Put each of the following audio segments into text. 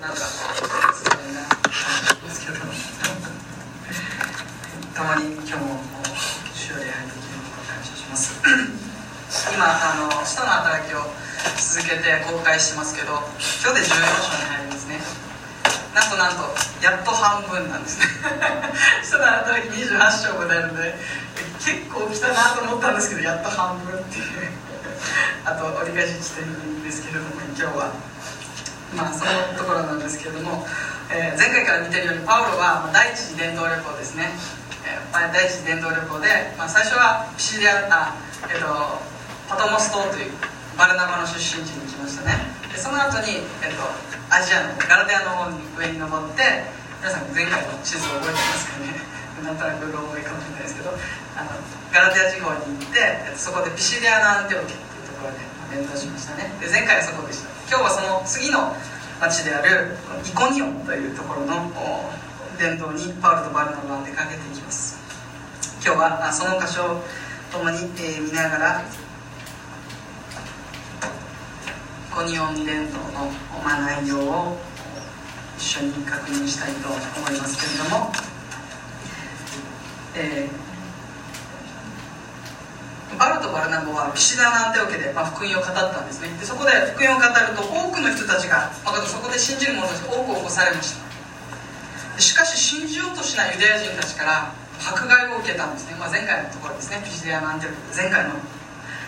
なんかですけど共に今日も主より入ってきて感謝します。今あの使徒の働きを続けて公開してますけど今日で14章に入りますね。なんとなんとやっと半分なんですね。使徒の働き28章まであるので結構来たなと思ったんですけどやっと半分っていう。あと折り返し地点ですけれども今日はまあそのところなんですけれども、えー、前回から見てるようにパウロは第一次伝道旅行ですね。第一次伝道旅行で、まあ、最初はピシリアあ、えっと、パトモス島というバルナバの出身地に来ましたね。でその後に、えっと、アジアのガラテアの方に上に登って皆さん前回の地図を覚えてますかね。なんとなくうろ覚えかもしれないですけどあのガラテア地方に行ってそこでピシリアのアンテオケっていうところで伝道しましたね。で前回はそこでした。今日はその次の町であるイコニオンというところの伝道にパウロとバルナバは出かけていきます。今日はその箇所を共に、え見ながらイコニオン伝道の、ま内容を一緒に確認したいと思いますけれども、えー、バルとバルナボはピシダナンテオケで、まあ、福音を語ったんですね。でそこで福音を語ると多くの人たちが、まあ、そこで信じる者たちが多く起こされました。しかし信じようとしないユダヤ人たちから迫害を受けたんですね、まあ、前回のところですね。ピシデアのアンテル前回の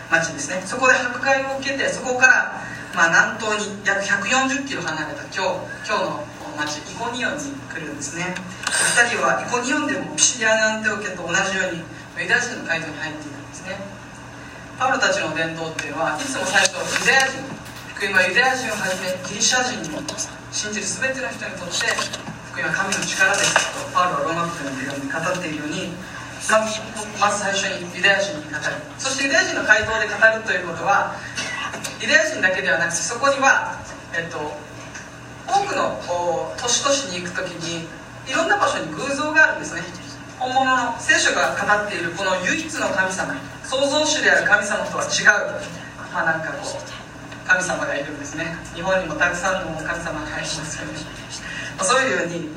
町ですね。そこで迫害を受けてそこから、まあ、南東に約140キロ離れた今日今日の町イコニオンに来るんですね。2人はイコニオンでもピシデアのアンテオケと同じようにユダヤ人の街道に入っていたんですね。パウロたちの伝道っていうのはいつも最初ユダヤ人福音はユダヤ人をはじめギリシャ人にも信じる全ての人にとって福音は神の力ですとパウロはローマ人の手紙に語っているようにまずまず最初にユダヤ人に語るそしてユダヤ人の回答で語るということはユダヤ人だけではなくてそこには、えっと、多くの都市都市に行く時にいろんな場所に偶像があるんですね。本物の聖書が語っているこの唯一の神様創造主である神様とは違うまあなんかこう神様がいるんですね。日本にもたくさんの神様が入りますよねそういうように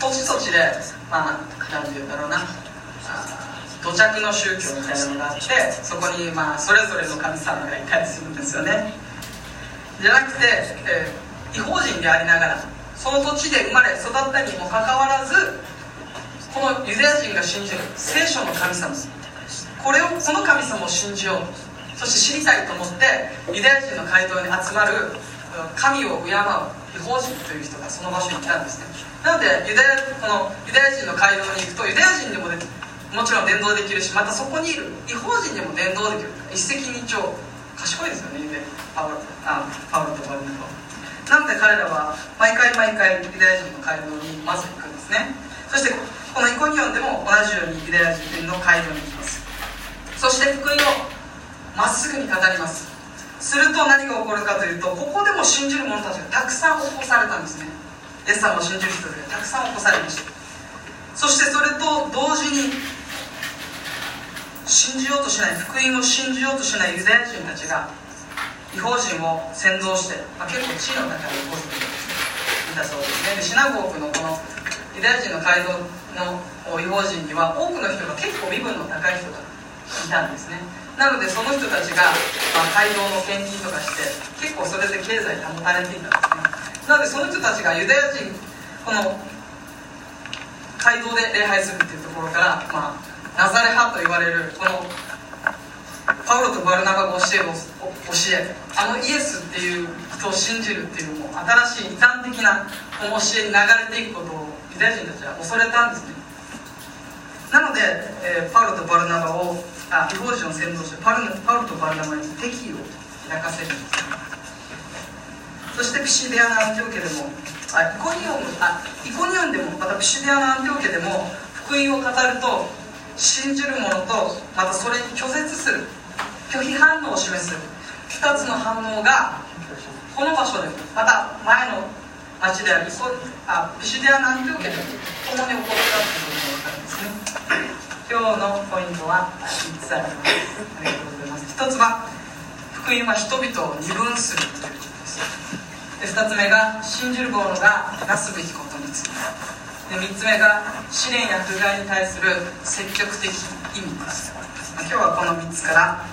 土地土地でまあ何て言うんだろうな土着の宗教みたいなのがあってそこにまあそれぞれの神様がいたりするんですよね。じゃなくて、えー、違法人でありながらその土地で生まれ育ったにもかかわらずこのユダヤ人が信じる聖書の神様これをこの神様を信じようそして知りたいと思ってユダヤ人の街道に集まる神を敬う違法人という人がその場所に来たんですね。なのでユダヤこのユダヤ人の街道に行くとユダヤ人でももちろん伝道できるしまたそこにいる違法人でも伝道できる。一石二鳥。賢いですよねユダパウロあパウロとバルナバなので彼らは毎回毎回ユダヤ人の街道にまず行くんですね。そしてこのイコニオンでも同じようにユダヤ人の街道に行きます。そして福音をまっすぐに語ります。すると何が起こるかというとここでも信じる者たちがたくさん起こされたんですね。イエス様を信じる人でたくさん起こされました。そしてそれと同時に信じようとしない福音を信じようとしないユダヤ人たちが違法人を先導して、まあ、結構地位の中で起こすといたそうですね。でシナゴークのこのユダヤ人の街道の違法人には多くの人が結構身分の高い人がいたんですねなのでその人たちが、まあ、街道の献金とかして結構それで経済保たれていたんですねなのでその人たちがユダヤ人この街道で礼拝するっていうところから、まあ、ナザレ派と言われるこのパウロとバルナバが教える教えあのイエスっていう人を信じるっていうのも新しい異端的な教えに流れていくことをユダヤ人たちは恐れたんですね。なので、えー、パウロとバルナバをあ違法人を先導してパルパウロとバルナバに敵意を抱かせるんです。そしてピシデアのアンティオケでもあイコニオンあイコニオンでもまたピシデアのアンティオケでも福音を語ると信じる者とまたそれに拒絶する。拒否反応を示す。2つの反応がこの場所でまた前の町でありあピシデアのアンテオケでも共に起こったということが分かるんですね今日のポイントは3つありますありがとうございます1つは福音は人々を二分するということですで2つ目が信じる者がなすべきことについてで3つ目が試練や不害に対する積極的意味ですまあ今日はこの3つから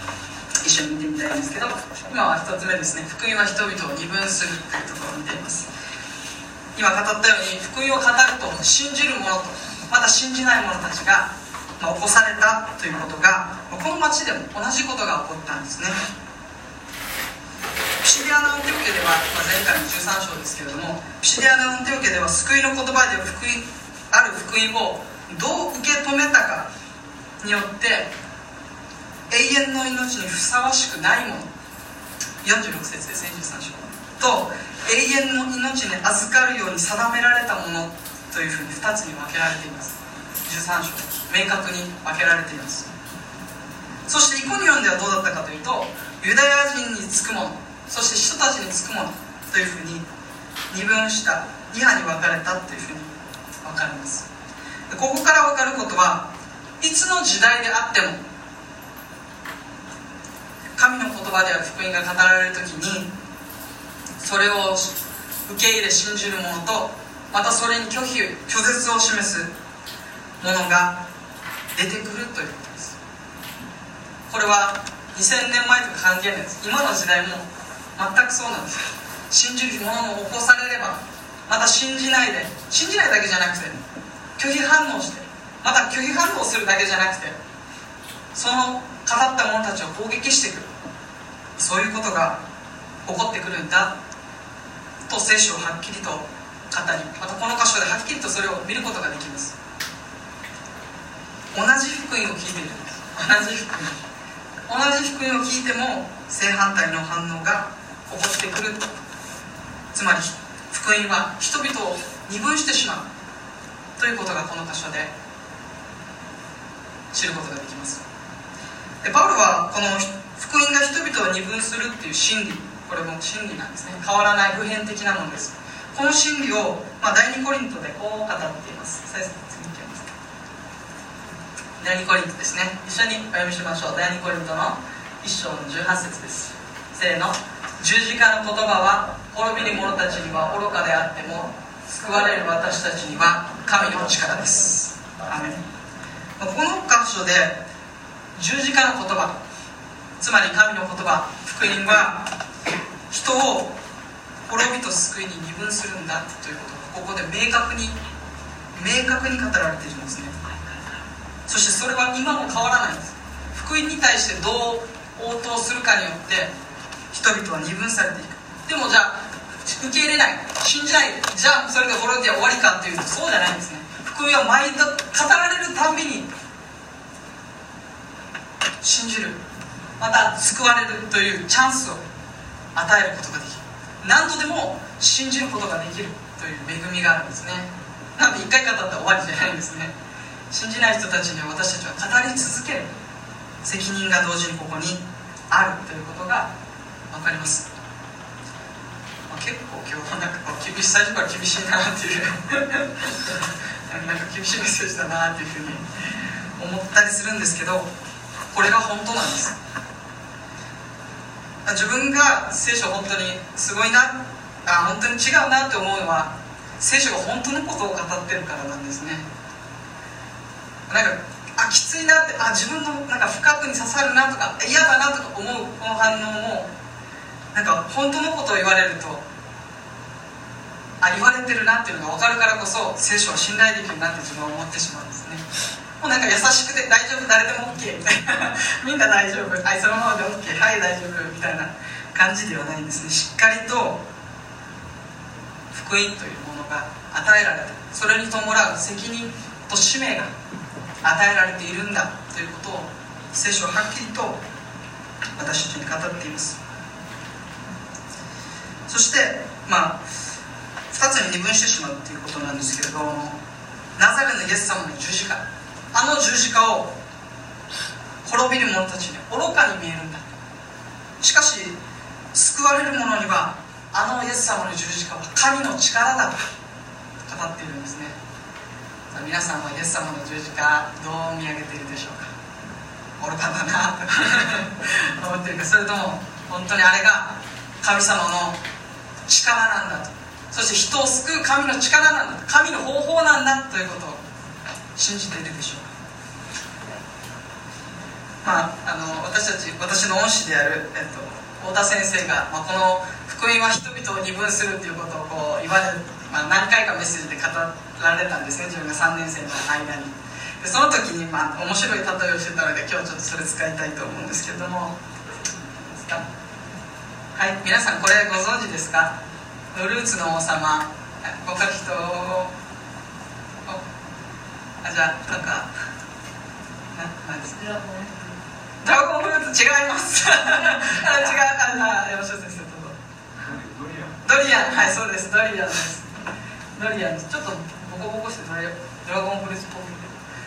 一緒に見てみたいんですけど今は1つ目ですね福音は人々を二分するというところを見ています今語ったように福音を語ると信じる者とまだ信じない者たちが、まあ、起こされたということがこの町でも同じことが起こったんですね。ピシディアの運テオ家では、まあ、前回の13章ですけれどもピシディアの運テオ家では救いの言葉で福音ある福音をどう受け止めたかによって永遠の命にふさわしくないもの。46節です23章。と永遠の命に預かるように定められたものというふうに2つに分けられています。13章。明確に分けられています。そしてイコニオンではどうだったかというとユダヤ人につくものそして人たちにつくものというふうに二分した2派に分かれたというふうに分かります。ここから分かることはいつの時代であっても神の言葉である福音が語られる時にそれを受け入れ信じる者とまたそれに拒否拒絶を示すものが出てくるということです。これは2000年前と関係ないです。今の時代も全くそうなんです。信じる者も起こされればまた信じないで信じないだけじゃなくて拒否反応してまた拒否反応するだけじゃなくてその語った者たちを攻撃してくる。そういうことが起こってくるんだ。と聖書をはっきりと語りまたこの箇所ではっきりとそれを見ることができます。同じ福音を聞いているんです同じ福音同じ福音を聞いても正反対の反応が起こってくる。つまり福音は人々を二分してしまう。ということがこの箇所で知ることができます。でパウロはこの福音が人々を二分するっていう真理これも真理なんですね。変わらない普遍的なものです。この真理を、まあ、第2コリントでこう語っています。第2コリントですね。一緒にお読みしましょう。第2コリントの1章の18節です。せーの。十字架の言葉は滅びる者たちには愚かであっても救われる私たちには神の力です。アメこの箇所で十字架の言葉つまり神の言葉福音は人を滅びと救いに二分するんだということがここで明確に明確に語られているんですね。そしてそれは今も変わらない。んです福音に対してどう応答するかによって人々は二分されていく。でもじゃあ受け入れない。信じない。じゃあそれで滅びて終わりかっていうとそうじゃないんですね。福音は毎度語られるたびに信じる。また救われるというチャンスを与えることができる。何度でも信じることができるという恵みがあるんですね。なので一回語ったら終わりじゃないんですね。信じない人たちには私たちは語り続ける。責任が同時にここにあるということが分かります、まあ、結構今日なんか厳しい最初から厳しいなっていう。なんか厳しいメッセージだなっていうふうに思ったりするんですけどこれが本当なんです。自分が聖書本当にすごいなあ本当に違うなって思うのは聖書が本当のことを語ってるからなんですね。なんかあきついなってあ自分のなんか深くに刺さるなとか嫌だなとか思うこの反応もなんか本当のことを言われるとあ言われてるなっていうのが分かるからこそ聖書は信頼できるなって自分は思ってしまうんですね。もうなんか優しくて大丈夫誰でも OK みたいなみんな大丈夫。はいそのままで OK はい大丈夫みたいな感じではないんですね。しっかりと福音というものが与えられてそれに伴う責任と使命が与えられているんだということを聖書ははっきりと私たちに語っています。そしてまあ2つに二分してしまうということなんですけれどもナザレのイエス様の十字架。あの十字架を滅びる者たちに愚かに見えるんだ。しかし救われる者にはあのイエス様の十字架は神の力だと語っているんですね。皆さんはイエス様の十字架どう見上げているでしょうか。愚かだなと思ってるか。それとも本当にあれが神様の力なんだと。そして人を救う神の力なんだ神の方法なんだということを信じているでしょう。まあ、あの私たち私の恩師である、えっと、太田先生が、まあ、この福音は人々を二分するっていうことをこう言われまあ、何回かメッセージで語られたんですね自分が3年生の間に。でその時に、まあ、面白い例えをしてたので今日ちょっとそれ使いたいと思うんですけども。はい皆さんこれご存知ですか？フルーツの王様。分かる人あじゃあなんか。な何ですか？ドラゴンフルーツ違います。あ違う。あ山下先生どうぞ。ドリアン。はいそうです。ドリアンです。ドリアンちょっとボコボコしてドラゴンフルーツっぽく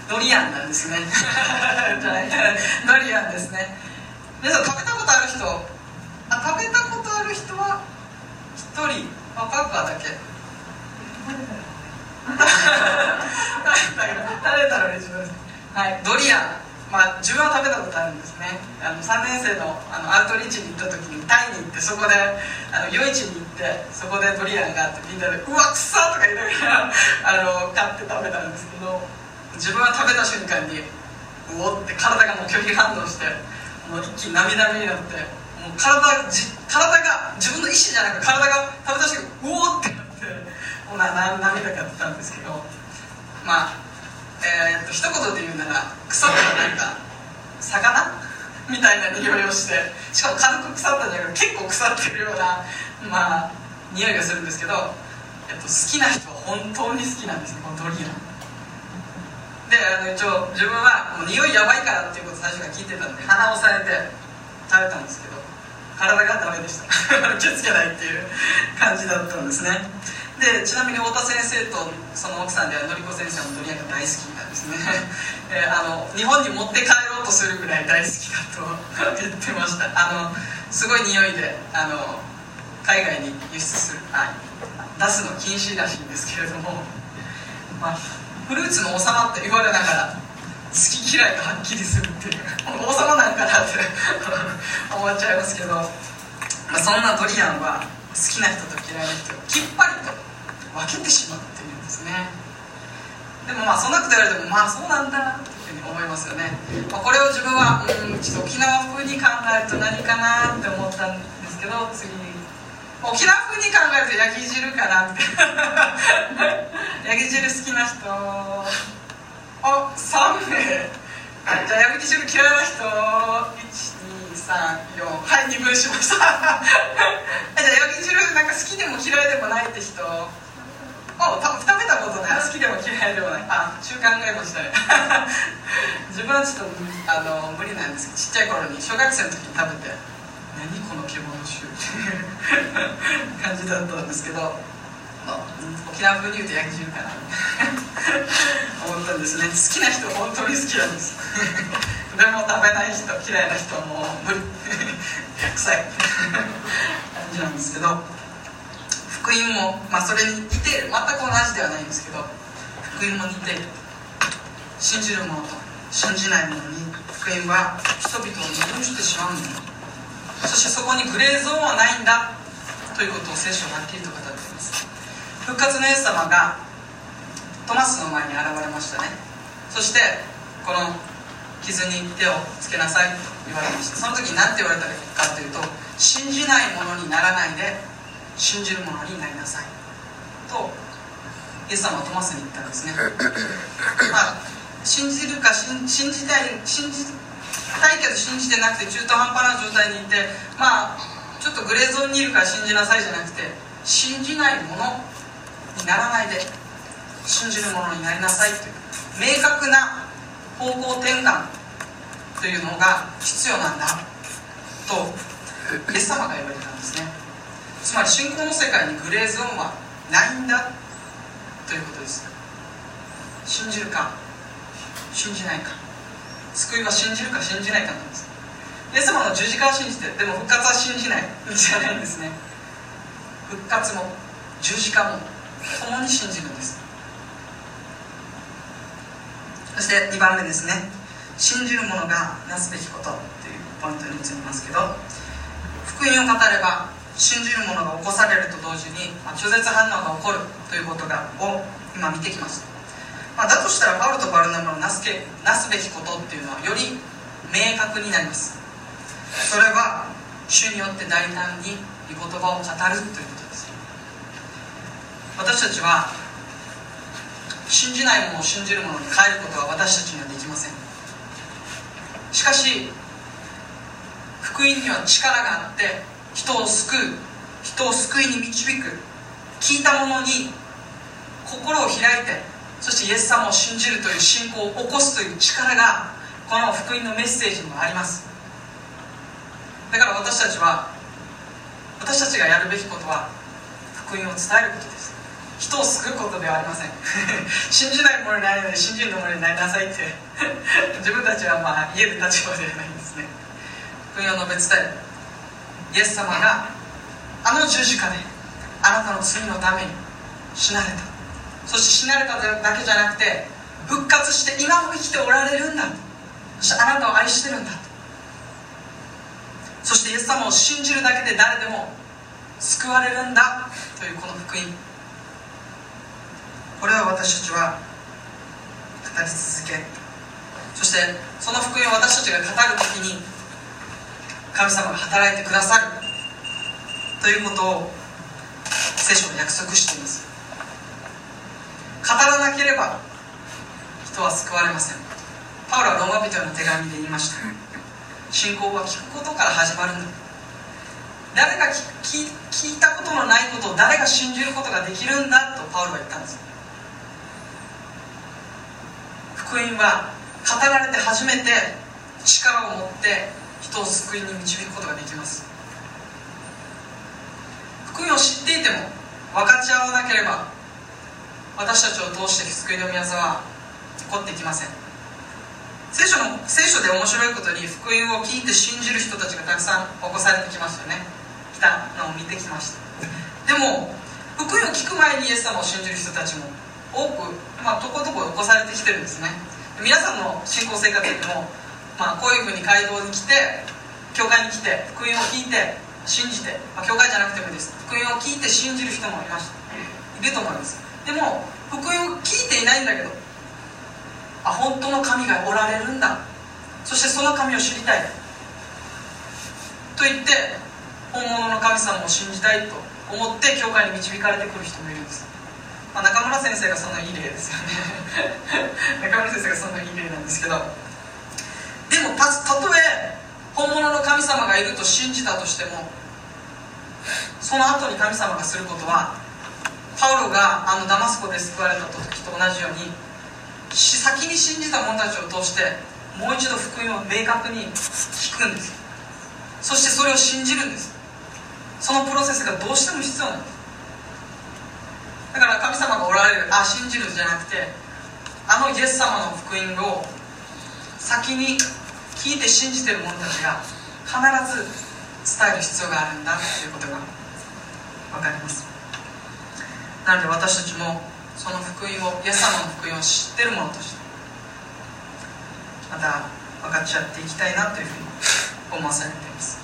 ドリアンなんですね。ドリアンですね。皆さん食べたことある人？あ食べたことある人は？1人？あパッカーだけ？食べたのに自分はい。ドリアンまあ、自分は食べたことあるんですねあの3年生のあのアウトリーチに行った時にタイに行ってそこであの夜市に行ってそこでドリアンがあってみんなで「うわくさ!」とか言いながらあの買って食べたんですけど自分は食べた瞬間にうおって体がもう拒否反応してもう一気に涙目になってもう体じ体が自分の意思じゃなく体が食べた瞬間うおってなってもうな涙が出たんですけどまあえー、っと一言で言うなら腐ったなんか魚？みたいな匂いをしてしかも軽く腐ったんじゃなくて結構腐ってるようなまあ匂いがするんですけど、えっと、好きな人は本当に好きなんですねこのドリアンであの一応自分はもう匂いやばいからっていうこと最初から聞いてたんで鼻を押さえて食べたんですけど体がダメでした。気をつけないっていう感じだったんですね。でちなみに太田先生とその奥さんではのりこ先生のドリアンが大好きなんですね、えー、あの日本に持って帰ろうとするぐらい大好きだと言ってました。あのすごい匂いであの海外に輸出するあ出すの禁止らしいんですけれども、まあ、フルーツの王様って言われながら好き嫌いがはっきりするっていう。王様なんかなって 思っちゃいますけど、まあ、そんなドリアンはきな人と嫌いな人をきっぱりと分けてしまっているんですね。でもまあそんなこと言われてもまあそうなんだっていうふうに思いますよね、まあ、これを自分はうんちょっと沖縄風に考えると何かなって思ったんですけど次。沖縄風に考えると焼き汁かなみたいな焼き汁好きな人。あ3名。じゃあ焼き汁嫌いな人。1 1234はい2分しました。じゃあ焼き汁なんか好きでも嫌いでもないって人。あ多分食べたことない。好きでも嫌いでもない。あ中考えましたね。自分はちょっとあの無理なんですけどちっちゃい頃に小学生の時に食べて何この獣臭っていう感じだったんですけど、沖縄風に言うと焼き汁かな。思ったんですね。好きな人本当に好きなんです。でも食べない人嫌いな人もう無理臭い。感じなんですけど福音も、まあ、それに似て全く同じではないんですけど福音も似て信じる者と信じない者に福音は人々を二分してしまうんだそしてそこにグレーゾーンはないんだということを聖書ははっきりと復活のイエス様がトマスの前に現れましたね。そしてこの傷に手をつけなさいと言われました。その時に何て言われたかというと信じないものにならないで信じる者になりなさい。とイエス様はトマスに言ったんですね。まあ信じるか信じたい信じたいけど信じてなくて中途半端な状態にいてまあちょっとグレーゾーンにいるから信じなさいじゃなくて信じないものにならないで信じるものになりなさいという明確な方向転換というのが必要なんだとイエス様が言われたんですね。つまり信仰の世界にグレーゾーンはないんだということです。信じるか信じないか。救いは信じるか信じないかなんです。イエス様の十字架を信じてでも復活は信じない。じゃないんですね。復活も十字架も共に信じるんです。そして2番目ですね。信じる者がなすべきことというポイントに移りますけど福音を語れば信じる者が起こされると同時に、まあ、拒絶反応が起こるということがを今見てきました、まあ、だとしたらパウロとバルナバのなすけなすべきことっていうのはより明確になります。それは主によって大胆に御言葉を語るということ。私たちは信じないものを信じるものに変えることは私たちにはできません。しかし福音には力があって人を救う人を救いに導く聞いたものに心を開いてそしてイエス様を信じるという信仰を起こすという力がこの福音のメッセージにもあります。だから私たちは私たちがやるべきことは福音を伝えることです。人を救うことではありません。信じないものになるので信じるものになりなさいって。自分たちはまあ言える立場ではないんですね。福音を述べ伝えるイエス様があの十字架であなたの罪のために死なれた。そして死なれただけじゃなくて復活して今も生きておられるんだ。そしてあなたを愛してるんだ。そしてイエス様を信じるだけで誰でも救われるんだ。というこの福音。これは私たちは語り続けそしてその福音を私たちが語る時に神様が働いてくださるということを聖書は約束しています。語らなければ人は救われません。パウロはローマ人への手紙で言いました。信仰は聞くことから始まるんだ。誰が聞いたことのないことを誰が信じることができるんだとパウロは言ったんです。福音は語られて初めて力を持って人を救いに導くことができます。福音を知っていても分かち合わなければ私たちを通して救いの宮沢は起こってきません。聖書の聖書で面白いことに福音を聞いて信じる人たちがたくさん起こされてきましたよね。来たのを見てきました。でも福音を聞く前にイエス様を信じる人たちも多く、まあ、とことこ起こされてきてるんですね。皆さんの信仰生活でもまあ、こういうふうに街道に来て教会に来て福音を聞いて信じて、まあ、教会じゃなくてもいいです。福音を聞いて信じる人もいましたいると思います。でも福音を聞いていないんだけどあ本当の神がおられるんだ。そしてその神を知りたい。と言って本物の神様を信じたいと思って教会に導かれてくる人もいるんです、まあ、中村先生がそんないい例ですよね。中村先生がそんないい例なんですけど。でもたとえ本物の神様がいると信じたとしてもその後に神様がすることはパウロがあのダマスコで救われた時と同じように先に信じた者たちを通してもう一度福音を明確に聞くんです。そしてそれを信じるんです。そのプロセスがどうしても必要なんです。だから神様がおられる。あ信じるじゃなくてあのイエス様の福音を先に聞いて信じてる者たちが必ず伝える必要があるんだということが分かります。なので私たちもその福音をイエス様の福音を知ってる者としてまた分かち合っていきたいなというふうに思わされています。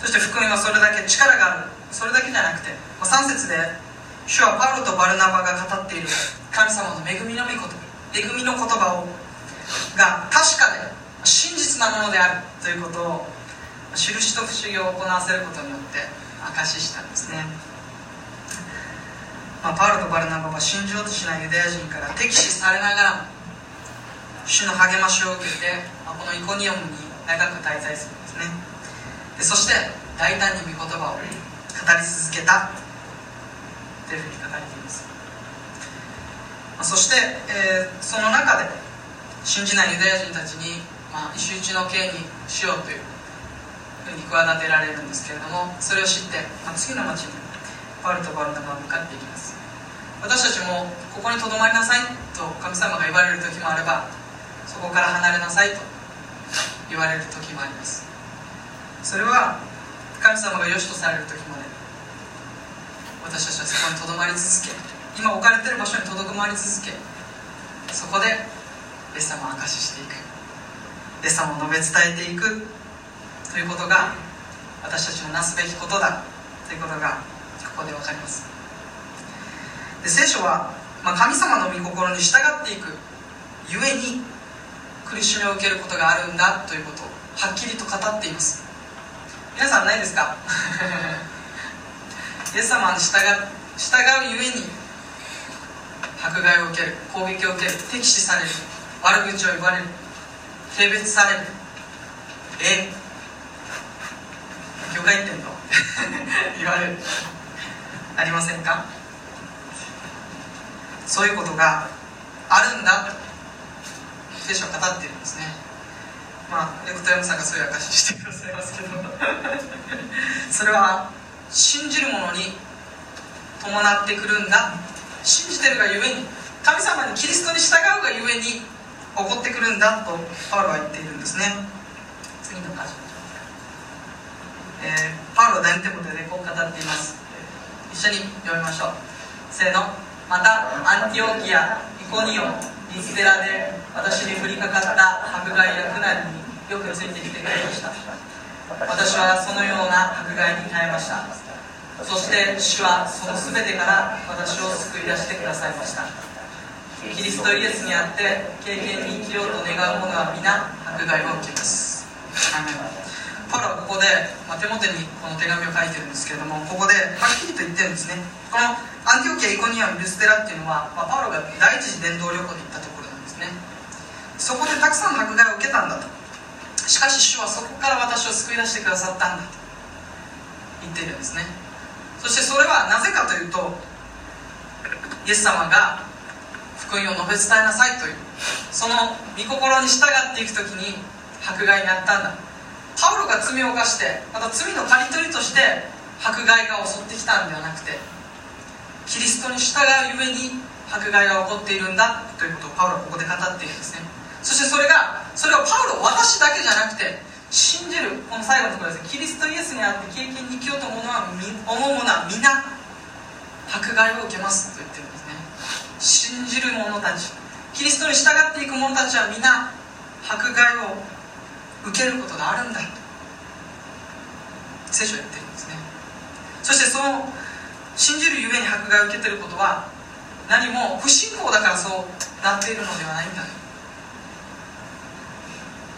そして福音はそれだけ力がある。それだけじゃなくて3節で主はパウロとバルナバが語っている神様の恵みの御言葉恵みの言葉をが確かで真実なものであるということを印と不思議を行わせることによって証ししたんですね、まあ、パウロとバルナバは信じようとしないユダヤ人から敵視されながら主の励ましを受けて、まあ、このイコニオムに長く滞在するんですね。でそして大胆に御言葉を語り続けた。というふうに書かれています、まあ、そして、えー、その中で信じないユダヤ人たちに、まあ、石打ちの刑にしようというふうに企てられるんですけれどもそれを知って、まあ、次の町にパウルとバルナバは向かっていきます。私たちもここにとどまりなさいと神様が言われる時もあればそこから離れなさいと言われる時もあります。それは神様が良しとされる時まで私たちはそこにとどまり続け今置かれてる場所にとどまり続けそこでイエス様を証ししていくイエス様を述べ伝えていくということが私たちのなすべきことだということがここで分かります。で聖書は、まあ、神様の御心に従っていくゆえに苦しみを受けることがあるんだということをはっきりと語っています。皆さんないですか？イエス様に従従うゆえに迫害を受ける攻撃を受ける敵視される悪口を言われる軽蔑されるえ魚介店の 言われるありませんか？そういうことがあるんだと聖書は語っているんですね。まあレクトヤムさんがそういう証ししてくださいますけど。それは信じる者に伴ってくるんだ。信じてるがゆえに神様にキリストに従うがゆえに起こってくるんだ。とパウロは言っているんですね。次の箇所、えー、パウロは第二テモテでこう語っています、一緒に読みましょう。せーの。またアンティオキアイコニオリステラで私に降りかかった迫害や苦難によくついてきてくれました。私はそのような迫害に耐えました。そして主はその全てから私を救い出してくださいました。キリストイエスにあって経験に生きようと願う者は皆迫害を受けます。パウロはここで、まあ、手元にこの手紙を書いてるんですけれどもここではっきりと言ってるんですね。このアンティオキア・イコニアム・ルステラっていうのは、まあ、パウロが第一次伝道旅行で行ったところなんですね。そこでたくさん迫害を受けたんだと。しかし主はそこから私を救い出してくださったんだと言っているんですね。そしてそれはなぜかというとイエス様が福音を述べ伝えなさいというその御心に従っていく時に迫害にあったんだ。パウロが罪を犯してまた罪の刈り取りとして迫害が襲ってきたんではなくてキリストに従うゆえに迫害が起こっているんだということをパウロはここで語っているんですね。そしてそれがそれをパウロ私だけじゃなくて信じるこの最後のところですね。キリストイエスにあって経験に生きようと思うのは思う者は皆迫害を受けますと言ってるんですね。信じる者たち。キリストに従っていく者たちは皆迫害を受けることがあるんだと聖書は言ってるんですね。そしてその信じるゆえに迫害を受けてることは何も不信仰だからそうなっているのではないんだと。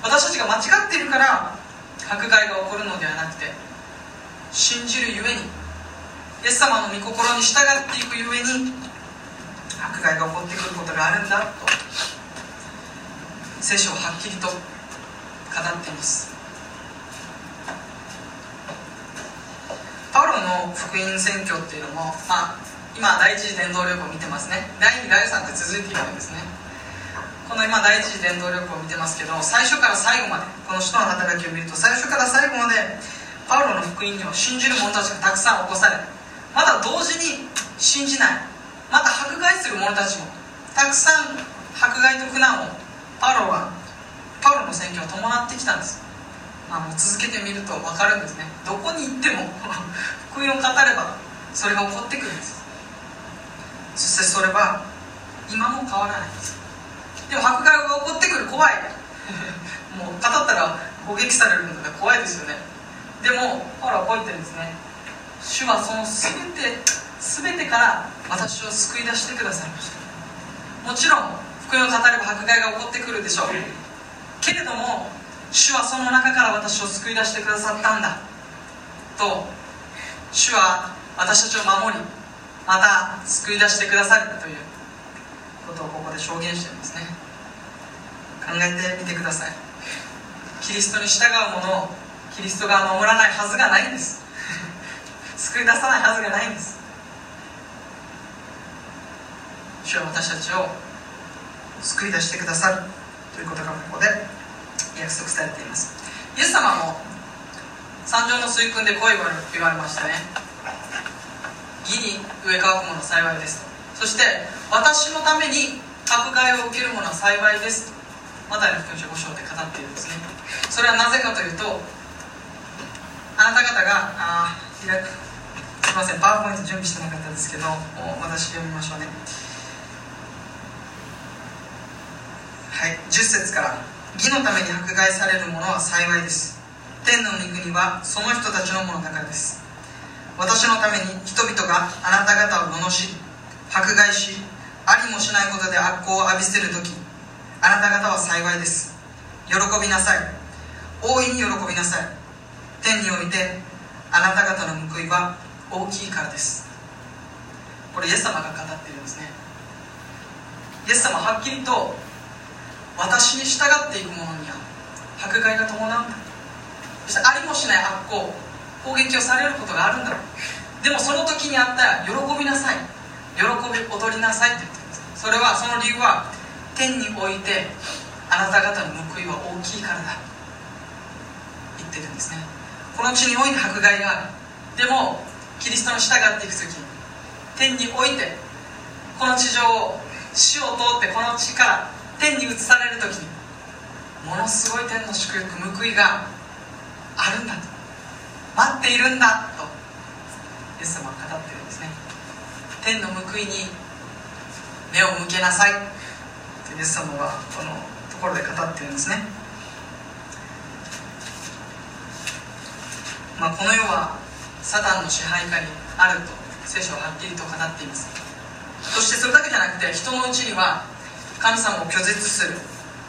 私たちが間違っているから迫害が起こるのではなくて信じるゆえにイエス様の御心に従っていくゆえに迫害が起こってくることがあるんだと聖書をはっきりと語っています。パウロの福音宣教っていうのも、まあ、今第一次伝道旅行見てますね。第2第3って続いているんですね。この今第一次伝道旅行を見てますけど最初から最後までこの使徒の働きを見ると最初から最後までパウロの福音には信じる者たちがたくさん起こされまた同時に信じない。また迫害する者たちもたくさん迫害と苦難をパウロはパウロの宣教を伴ってきたんです、あ、もう続けてみると分かるんですね。どこに行っても 福音を語ればそれが起こってくるんです。そしてそれは今も変わらない。んですでも迫害が起こってくる怖い。もう語ったら攻撃されるので怖いですよね。でもパウロはこう言ってるんですね。主はその全て全てから私を救い出してください。ましたもちろん福音を語れば迫害が起こってくるでしょう。けれども主はその中から私を救い出してくださったんだ。と主は私たちを守りまた救い出してくださるということをここで証言してるんですね。考えてみてください。キリストに従う者をキリストが守らないはずがないんです。救い出さないはずがないんです。主は私たちを救い出してくださるということがここで約束されています。イエス様も三条の水訓でこう言われましたね。義に植え乾くもの幸いですそして私のために迫害を受けるものは幸いですマタイの福音書5章で語っているんですね。それはなぜかというとあなた方があ開くすいませんパワーポイント準備してなかったですけど私読みましょうね。はい10節から義のために迫害される者は幸いです。天の御国はその人たちのものだからです。私のために人々があなた方を罵り迫害しありもしないことで悪行を浴びせる時あなた方は幸いです。喜びなさい。大いに喜びなさい。天においてあなた方の報いは大きいからです。これイエス様が語っているんですね。イエス様はっきりと私に従っていく者には迫害が伴うんだ。そしてありもしない悪行攻撃をされることがあるんだ。でもその時にあった喜びなさい。喜び踊りなさいって言ってるんです。それはその理由は天においてあなた方の報いは大きいからだ。言ってるんですね。この地において迫害がある。でもキリストに従っていく時天においてこの地上を死を通ってこの地から天に移される時にものすごい天の祝福報いがあるんだと。待っているんだとイエス様は語ってるんですね。天の報いに目を向けなさい。イエス様はこのところで語ってるんですね、まあ、この世はサタンの支配下にあると聖書ははっきりと語っています。そしてそれだけじゃなくて人のうちには神様を拒絶する、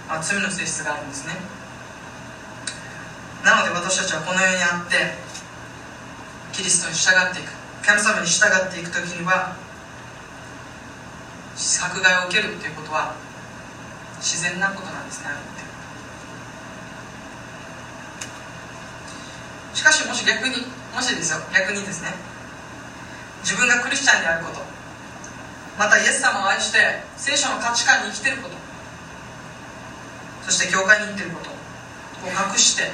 まあ、罪の性質があるんですね。なので私たちはこの世にあってキリストに従っていく。神様に従っていく時には迫害を受けるということは自然なことなんですね。しかしもし逆にもしですよ。逆にですね。自分がクリスチャンであること。またイエス様を愛して聖書の価値観に生きてること。そして教会に行ってること。を隠して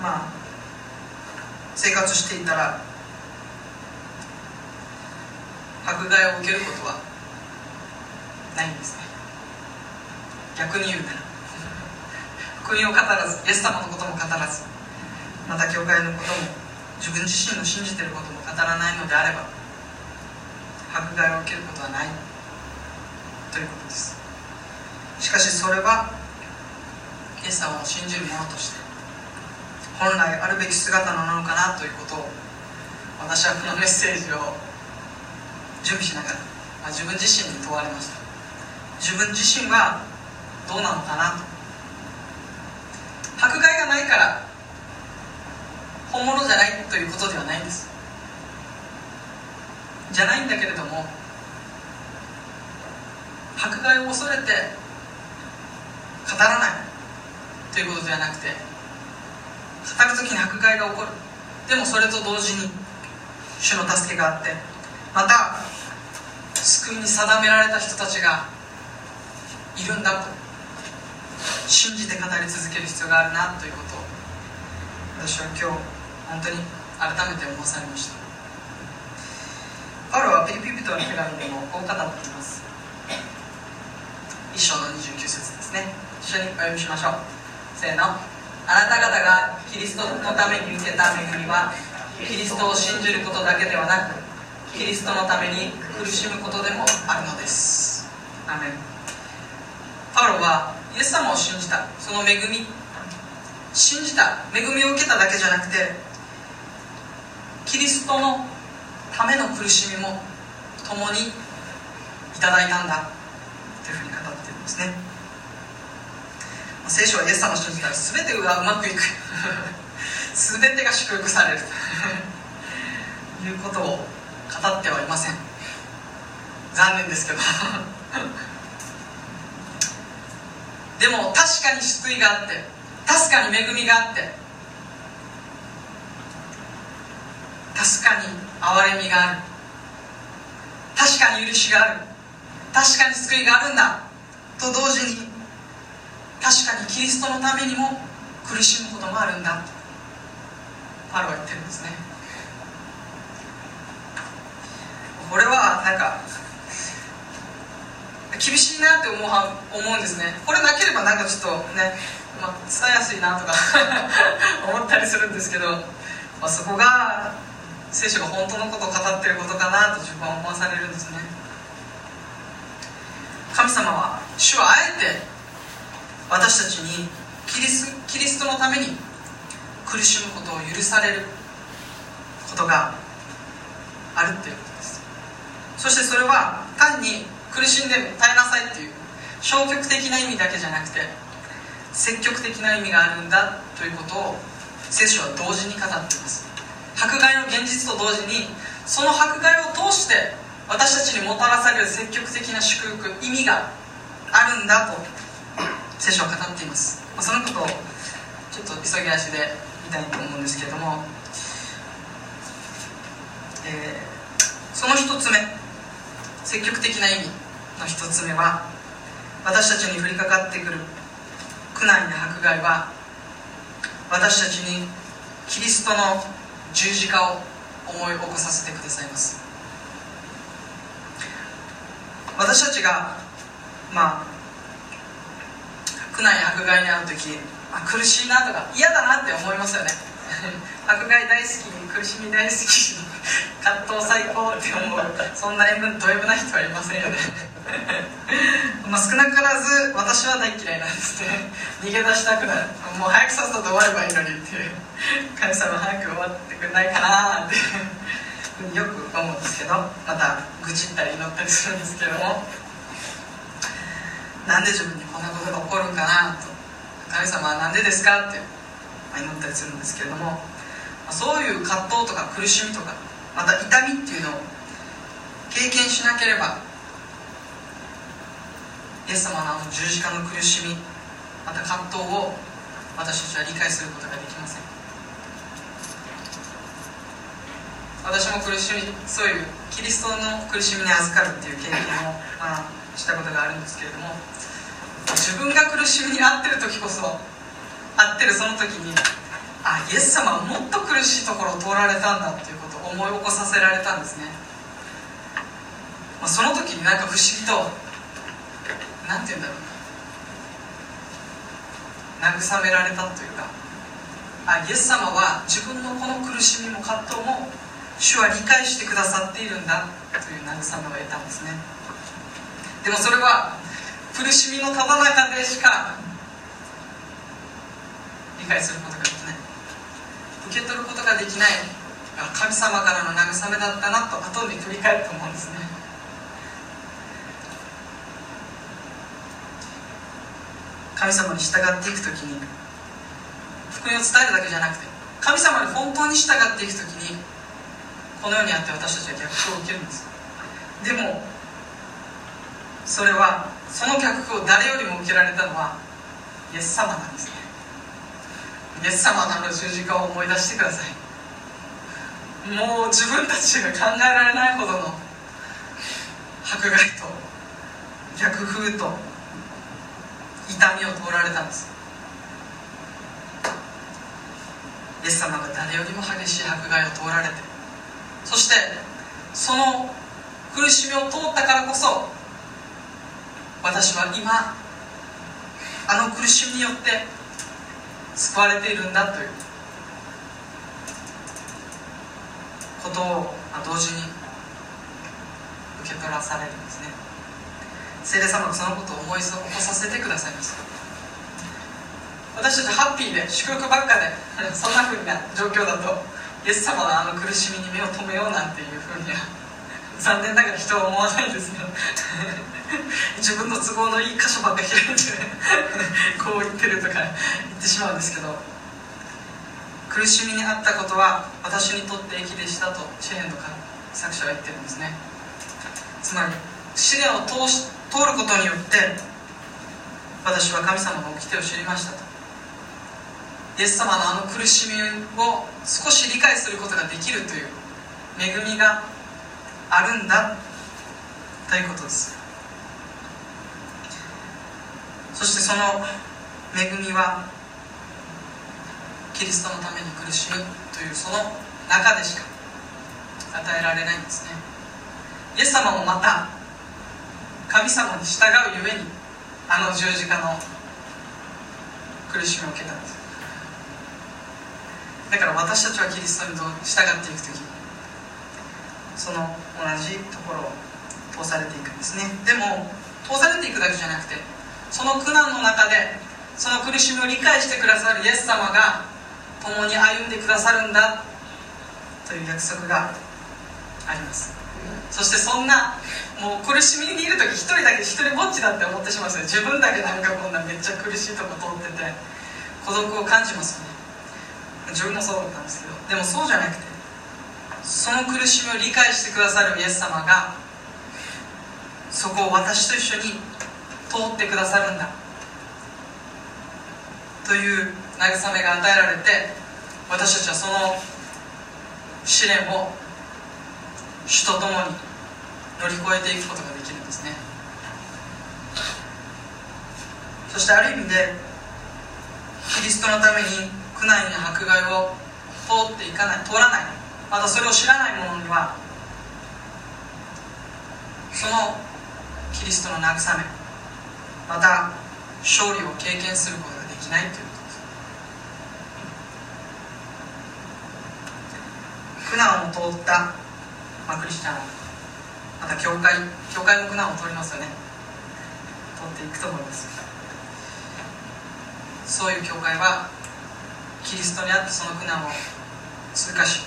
まあ生活していたら迫害を受けることはないんですね。逆に言うなら福音を語らずイエス様のことも語らずまた教会のことも自分自身の信じていることも語らないのであれば迫害を受けることはないということです。しかしそれはイエス様を信じる者として本来あるべき姿なのかなということを私はこのメッセージを準備しながら、まあ、自分自身に問われました。自分自身はどうなのかな？と迫害がないから本物じゃないということではないんです。じゃないんだけれども迫害を恐れて語らないということではなくて語る時に迫害が起こる。でもそれと同時に主の助けがあってまた救いに定められた人たちがいるんだと。信じて語り続ける必要があるなということを私は今日本当に改めて思わされました。パウロはピリピリトの手紙でもこう語っています。一章の29節ですね。一緒にお読みしましょう。せーの。あなた方がキリストのために受けた恵みはキリストを信じることだけではなくキリストのために苦しむことでもあるのです。アメン。パウロはイエス様を信じた。その恵み。信じた。恵みを受けただけじゃなくてキリストのための苦しみも共にいただいたんだ。というふうに語っているんですね。聖書はイエス様を信じたら全てがうまくいく。全てが祝福される。と いうことを語ってはいません。残念ですけど。でも確かに救いがあって確かに恵みがあって確かに憐れみがある。確かに許しがある。確かに救いがあるんだ。と同時に確かにキリストのためにも苦しむこともあるんだ。とパロは言ってるんですね。これはなんか厳しいなって思うは思うんですね。これなければなんかちょっとね、まあ、伝えやすいなとか 思ったりするんですけど、まあ、そこが聖書が本当のことを語ってることかなと自分は思わされるんですね。神様は主はあえて私たちにキリスキリストのために苦しむことを許されることがあるっていうことです。そしてそれは単に苦しんで耐えなさいっていう消極的な意味だけじゃなくて積極的な意味があるんだということを聖書は同時に語っています。迫害の現実と同時にその迫害を通して私たちにもたらされる積極的な祝福意味があるんだと聖書は語っています。そのことをちょっと急ぎ足で見たいと思うんですけれども、えー、その一つ目積極的な意味。の一つ目は私たちに降りかかってくる苦難や迫害は私たちにキリストの十字架を思い起こさせてくださいます。私たちがまあ苦難や迫害に遭う時あ苦しいなとか嫌だなって思いますよね。迫害大好き苦しみ大好き葛藤最高って思うそんなド M な人はいませんよね。まあ少なからず私は大嫌いなんですね。逃げ出したくなるもう早くさっさと終わればいいのにっていう神様早く終わってくれないかなって よく思うんですけどまた愚痴ったり祈ったりするんですけども。なんで自分にこんなことが起こるんかなと。神様は何でですかって祈ったりするんですけれども。そういう葛藤とか苦しみとかまた痛みっていうのを経験しなければイエス様のあの十字架の苦しみまた葛藤を私たちは理解することができません。私も苦しみそういうキリストの苦しみに預かるっていう経験を、あ、したことがあるんですけれども自分が苦しみに遭ってる時こそ遭ってるその時にあイエス様はもっと苦しいところを通られたんだっていうことを思い起こさせられたんですね、まあ、その時になんか不思議と何て言うんだろう。慰められたというか。あイエス様は自分のこの苦しみも葛藤も主は理解してくださっているんだという慰めを得たんですね。でもそれは苦しみのただ中でしか理解することができない。受け取ることができない。神様からの慰めだったなと後に振り返って思うんですね。神様に従っていく時に福音を伝えるだけじゃなくて神様に本当に従っていく時にこの世にあって私たちは逆風を受けるんです。でもそれはその逆風を誰よりも受けられたのはイエス様なんですね。イエス様のの十字架を思い出してください。もう自分たちが考えられないほどの迫害と逆風と痛みを通られたんです。イエス様が誰よりも激しい迫害を通られてそしてその苦しみを通ったからこそ私は今あの苦しみによって救われているんだということを同時に受け取らされるんですね。聖霊様がそのことを思い起こさせてくださいます。私たちハッピーで祝福ばっかでそんなふうな状況だとイエス様のあの苦しみに目を留めようなんていうふうには残念ながら人は思わないんですね自分の都合のいい箇所ばっか開いて こう言ってるとか言ってしまうんですけど苦しみにあったことは私にとって益でしたとシェヘンの作者は言ってるんですね。つまり試練を通し通ることによって私は神様の掟を知りましたと。イエス様のあの苦しみを少し理解することができるという恵みがあるんだということです。そしてその恵みはキリストのために苦しむというその中でしか与えられないんですね。イエス様もまた神様に従うゆえにあの十字架の苦しみを受けたんです。だから私たちはキリストに従っていく時その同じところを通されていくんですね。でも通されていくだけじゃなくてその苦難の中でその苦しみを理解してくださるイエス様が共に歩んでくださるんだという約束があります。そしてそんなもう苦しみにいる時一人だけ一人ぼっちだって思ってしまうんですよ。自分だけなんかこんなめっちゃ苦しいとこ通ってて孤独を感じますね。自分もそうだったんですけど。でもそうじゃなくてその苦しみを理解してくださるイエス様がそこを私と一緒に通ってくださるんだ。という慰めが与えられて私たちはその試練を主と共に乗り越えていくことができるんですね。そしてある意味でキリストのために苦難や迫害を通っていかない通らない。またそれを知らない者にはそのキリストの慰めまた勝利を経験することができないということです。苦難を通った、まあ、クリスチャン。また教会教会も苦難を通りますよね。通っていくと思います。そういう教会はキリストにあってその苦難を通過し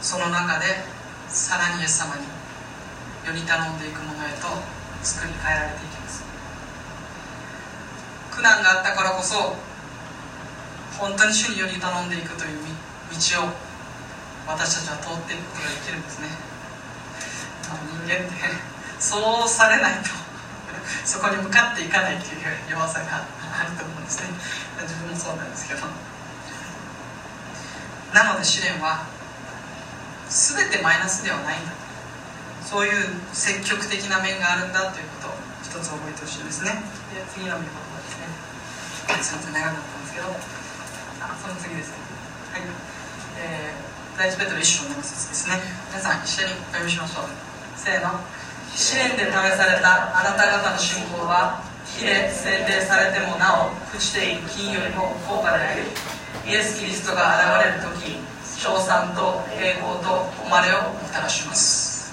その中でさらにイエス様により頼んでいくものへと作り変えられていきます。苦難があったからこそ本当に主により頼んでいくという道を私たちは通っていくことができるんですね。人間ってそうされないとそこに向かっていかないっていう弱さがあると思うんですね。自分もそうなんですけど。なので試練は全てマイナスではないんだ。そういう積極的な面があるんだということを一つ覚えてほしいですね。で次の見言葉ですね。すみません長かったんですけど。あその次ですね。はい、えー第一ペトロ一章の節ですね。皆さん一緒にお読みしましょう。せーの。試練で試されたあなた方の信仰は火で洗礼されてもなお朽ちていく金よりも高価でありイエス・キリストが現れる時称賛と栄光と誉れをもたらします。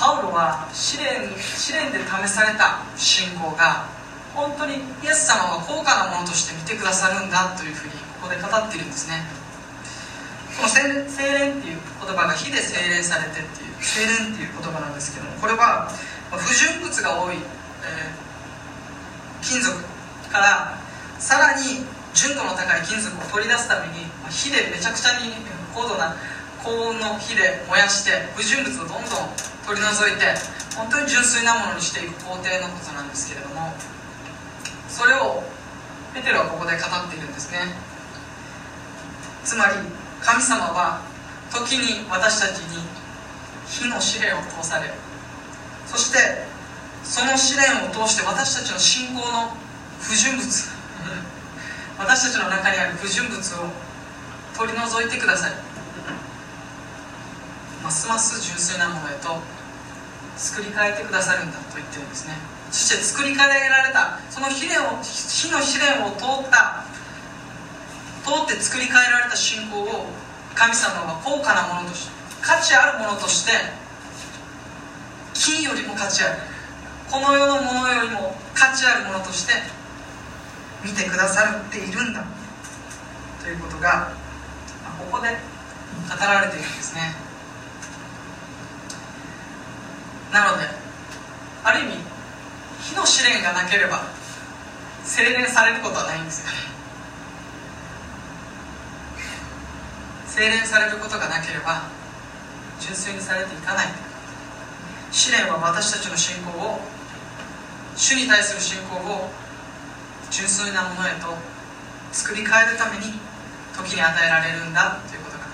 パウロは試練試練で試された信仰が本当にイエス様は高価なものとして見てくださるんだというふうにここで語っているんですね。この精霊っていう言葉が火で精霊されてっていう精霊っていう言葉なんですけどもこれは不純物が多い、えー、金属からさらに純度の高い金属を取り出すために火でめちゃくちゃに高度な高温の火で燃やして不純物をどんどん取り除いて本当に純粋なものにしていく工程のことなんですけれどもそれをペテロはここで語っているんですね。つまり神様は時に私たちに火の試練を通されそしてその試練を通して私たちの信仰の不純物 私たちの中にある不純物を取り除いてください。ますます純粋なものへと作り変えてくださるんだと言ってるんですね。そして作り変えられたその火を火の試練を通った通って作り変えられた信仰を神様は高価なものとして価値あるものとして金よりも価値ある。この世のものよりも価値あるものとして見てくださっているんだ。ということがここで語られているんですね。なのである意味火の試練がなければ精錬されることはないんですよね。精錬されることがなければ純粋にされていかない。試練は私たちの信仰を主に対する信仰を純粋なものへと作り変えるために時に与えられるんだということが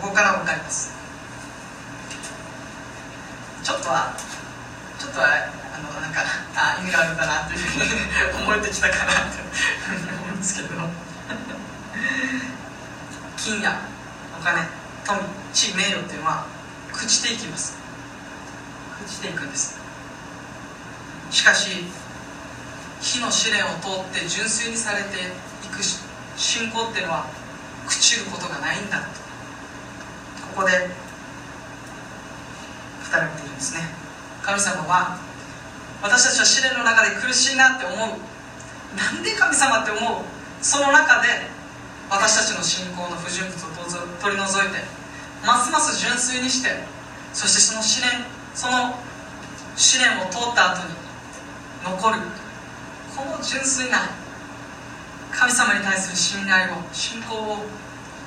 ここから分かります。ちょっとはちょっとはあのなんかあ意味があるんだなというふうに思えてきたかなと思うんですけど 金や金富地名誉っていうのは朽ちていきます。朽ちていくんです。しかし火の試練を通って純粋にされていく信仰っていうのは朽ちることがないんだとここで語られているんですね。神様は私たちは試練の中で苦しいなって思う。なんで神様って思う？その中で私たちの信仰の不純物を取り除いてますます純粋にしてそしてその試練その試練を通った後に残るこの純粋な神様に対する信頼を信仰を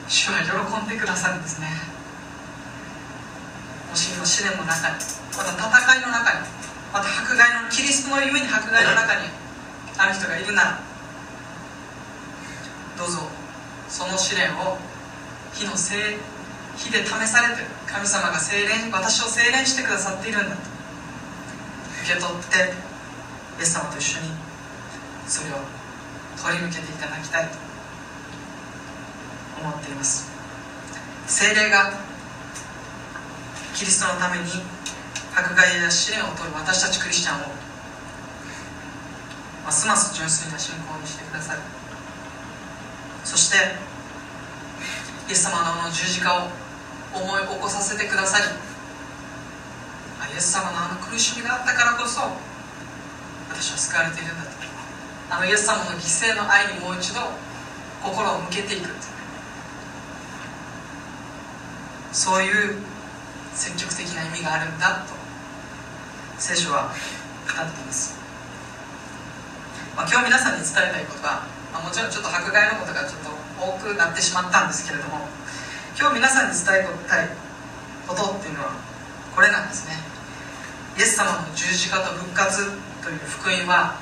主は喜んでくださるんですね。もしの試練の中にまた戦いの中にまた迫害のキリストのゆえに迫害の中にある人がいるならどうぞその試練を火のせ火で試されて神様が精錬私を精錬してくださっているんだと。受け取ってイエス様と一緒にそれを取り抜けていただきたいと。思っています。精霊がキリストのために迫害や試練を取る私たちクリスチャンをますます純粋な信仰にしてくださる。そしてイエス様のあの十字架を思い起こさせてくださりイエス様のあの苦しみがあったからこそ私は救われているんだと。あのイエス様の犠牲の愛にもう一度心を向けていく。そういう積極的な意味があるんだと聖書は語っています、まあ、今日皆さんに伝えたいことは、まあ、もちろんちょっと迫害のことがちょっと多くなってしまったんですけれども今日皆さんに伝えたいことっていうのはこれなんですね。イエス様の十字架と復活という福音は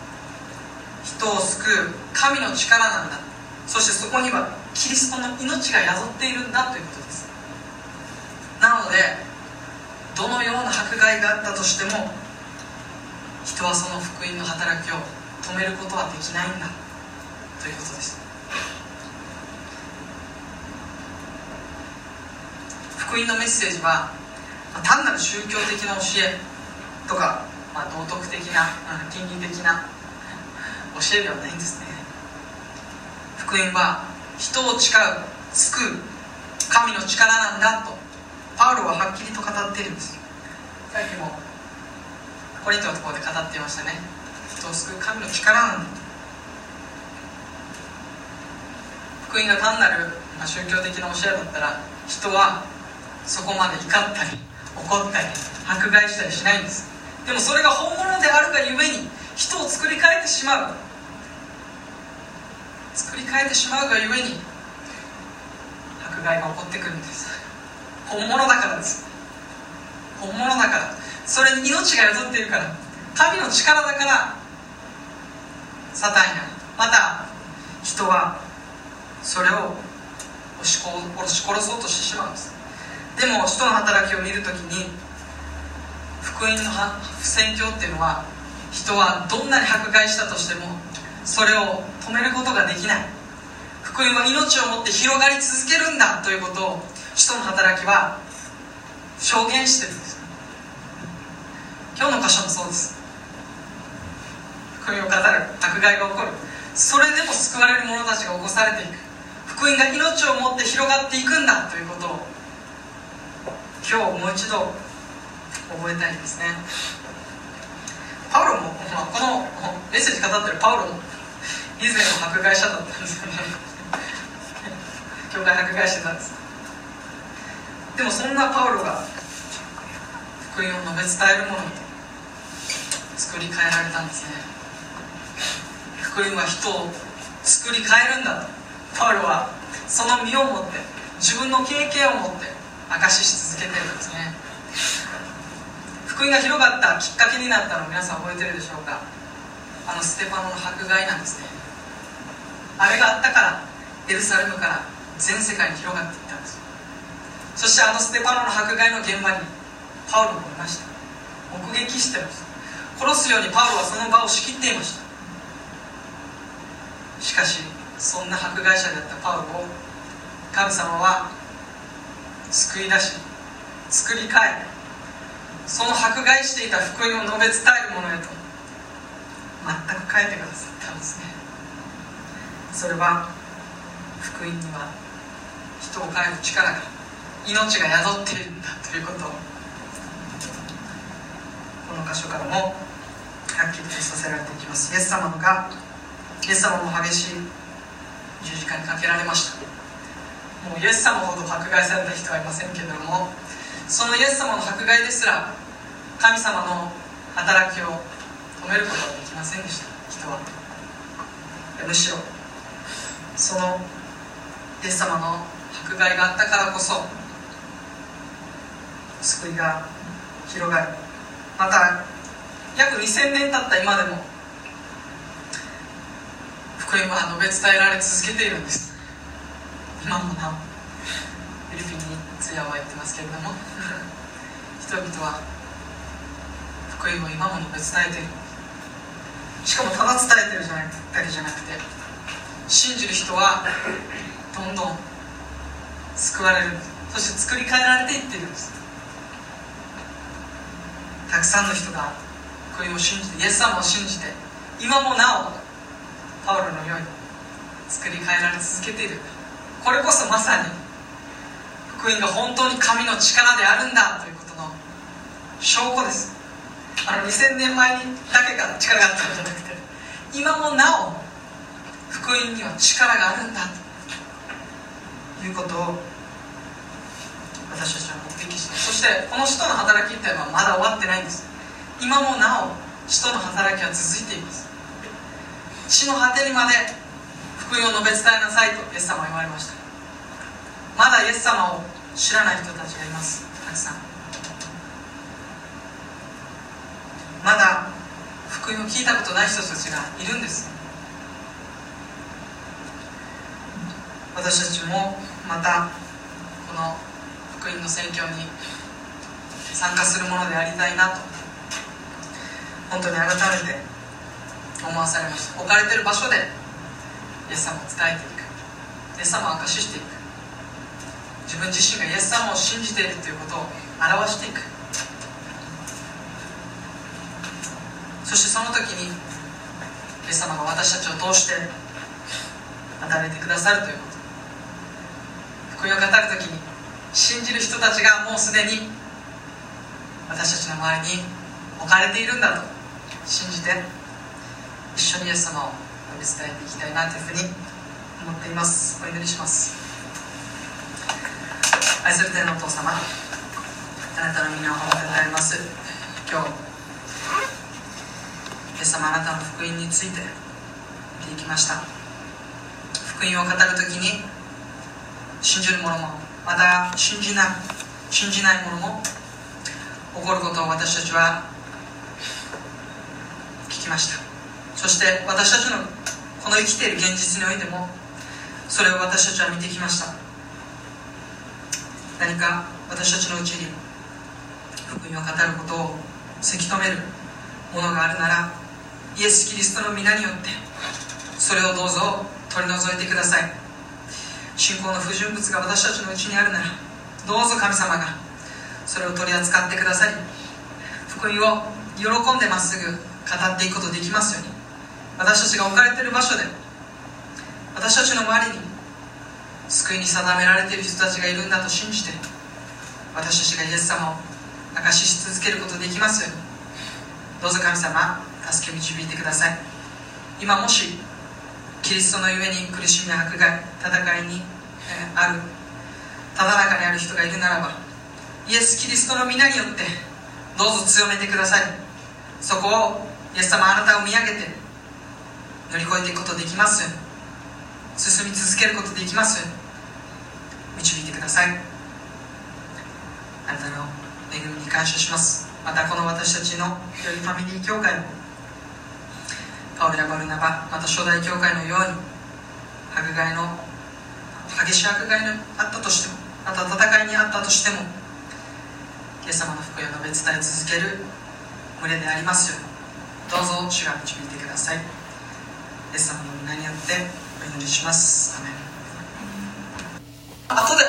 人を救う神の力なんだ。そしてそこにはキリストの命が宿っているんだということです。なのでどのような迫害があったとしても人はその福音の働きを止めることはできないんだということです。福音のメッセージは単なる宗教的な教えとか、まあ、道徳的な倫理的な教えではないんですね。福音は人を誓う救う神の力なんだとパウロははっきりと語っているんです。さっきもコリントのところで語っていましたね。人を救う神の力なんだと。福音が単なる、宗教的な教えだったら人はそこまで怒ったり怒ったり迫害したりしないんです。でもそれが本物であるがゆえに人を作り変えてしまう。作り変えてしまうがゆえに迫害が起こってくるんです。本物だからです。本物だから。それに命が宿っているから。神の力だからサタンやまた人はそれを押し殺そうとしてしまうんです。でも人の働きを見るときに福音の不宣教っていうのは人はどんなに迫害したとしてもそれを止めることができない。福音は命をもって広がり続けるんだということを使徒の働きは証言してるんです。今日の箇所もそうです。福音を語る。迫害が起こる。それでも救われる者たちが起こされていく。福音が命をもって広がっていくんだということを今日もう一度覚えたいんですね。パウロも、まあ、このメッセージ語ってるパウロも以前の迫害者だったんですよね。教会迫害してたんです。でもそんなパウロが福音を述べ伝えるものに作り変えられたんですね。福音は人を作り変えるんだと。パウロはその身をもって自分の経験を持って証しし続けてるんですね。福音が広がったきっかけになったのを皆さん覚えてるでしょうか？あのステパノの迫害なんですね。あれがあったからエルサレムから全世界に広がっていったんです。そしてあのステパノの迫害の現場にパウロもいました。目撃してました殺すようにパウロはその場を仕切っていました。しかしそんな迫害者であったパウロを神様は救い出し作り変えその迫害していた福音を述べ伝えるものへと全く変えてくださったんですね。それは福音には人を変える力が命が宿っているんだということをこの箇所からもはっきりとさせられていきます。イエス様がイエス様も激しい十字架にかけられました。もうイエス様ほど迫害された人はいませんけれどもそのイエス様の迫害ですら神様の働きを止めることはできませんでした人は。むしろそのイエス様の迫害があったからこそ救いが広がる。また約2000年経った今でも福音は述べ伝えられ続けているんです。今もなおフィリピンに通夜は言ってますけれども 人々は福音を今も述べ伝えてる。しかもただ伝えてるじゃなだけじゃなくて信じる人はどんどん救われる。そして作り変えられていってるんです。たくさんの人が福音を信じてイエス様を信じて今もなおパウロのように作り変えられ続けている。これこそまさに福音が本当に神の力であるんだということの証拠です。あの2000年前にだけが力があったんじゃなくて。今もなお福音には力があるんだということを私たちは目的してそしてこの使徒の働きっていうのはまだ終わってないんです。今もなお使徒の働きは続いています。地の果てにまで福音を述べ伝えなさいとイエス様は言われました。まだイエス様を知らない人たちがいます。たくさん。まだ福音を聞いたことない人たちがいるんです。私たちもまたこの福音の宣教に参加するものでありたいなと。本当に改めて思わされました。置かれてる場所でイエス様を伝えていく。イエス様を証ししていく。自分自身がイエス様を信じているということを表していく。そしてその時にイエス様が私たちを通して働いてくださるということ。福音を語る時に信じる人たちがもうすでに私たちの周りに置かれているんだと信じて一緒にイエス様を呼び伝えていきたいなというふうに思っています。お祈りします。愛する天のお父様あなたの皆を褒めたえます。今日イエス様あなたの福音について見ていきました。福音を語る時に信じる者もまた信じない信じない者も起こることを私たちは聞きました。そして私たちのこの生きている現実においてもそれを私たちは見てきました。何か私たちのうちに福音を語ることをせき止めるものがあるならイエス・キリストの皆によってそれをどうぞ取り除いてください。信仰の不純物が私たちのうちにあるならどうぞ神様がそれを取り扱ってくださり福音を喜んでまっすぐ語っていくことできますように。私たちが置かれている場所で私たちの周りに救いに定められている人たちがいるんだと信じて私たちがイエス様を証しし続けることできますようにどうぞ神様助け導いてください。今もしキリストのゆえに苦しみや迫害戦いに、え、あるただ中にある人がいるならばイエス・キリストの皆によってどうぞ強めてください。そこをイエス様あなたを見上げて乗り越えていくことできます。進み続けることできます。導いてください。あなたの恵みに感謝します。またこの私たちの良いファミリー教会もパウルやバルナバまた初代教会のように迫害の激しい迫害のあったとしてもまた戦いにあったとしてもイエス様の福音を述べ伝え続ける群れでありますように。どうぞ主が導いてください。イエス様の皆によってお祈りします。アメン。後で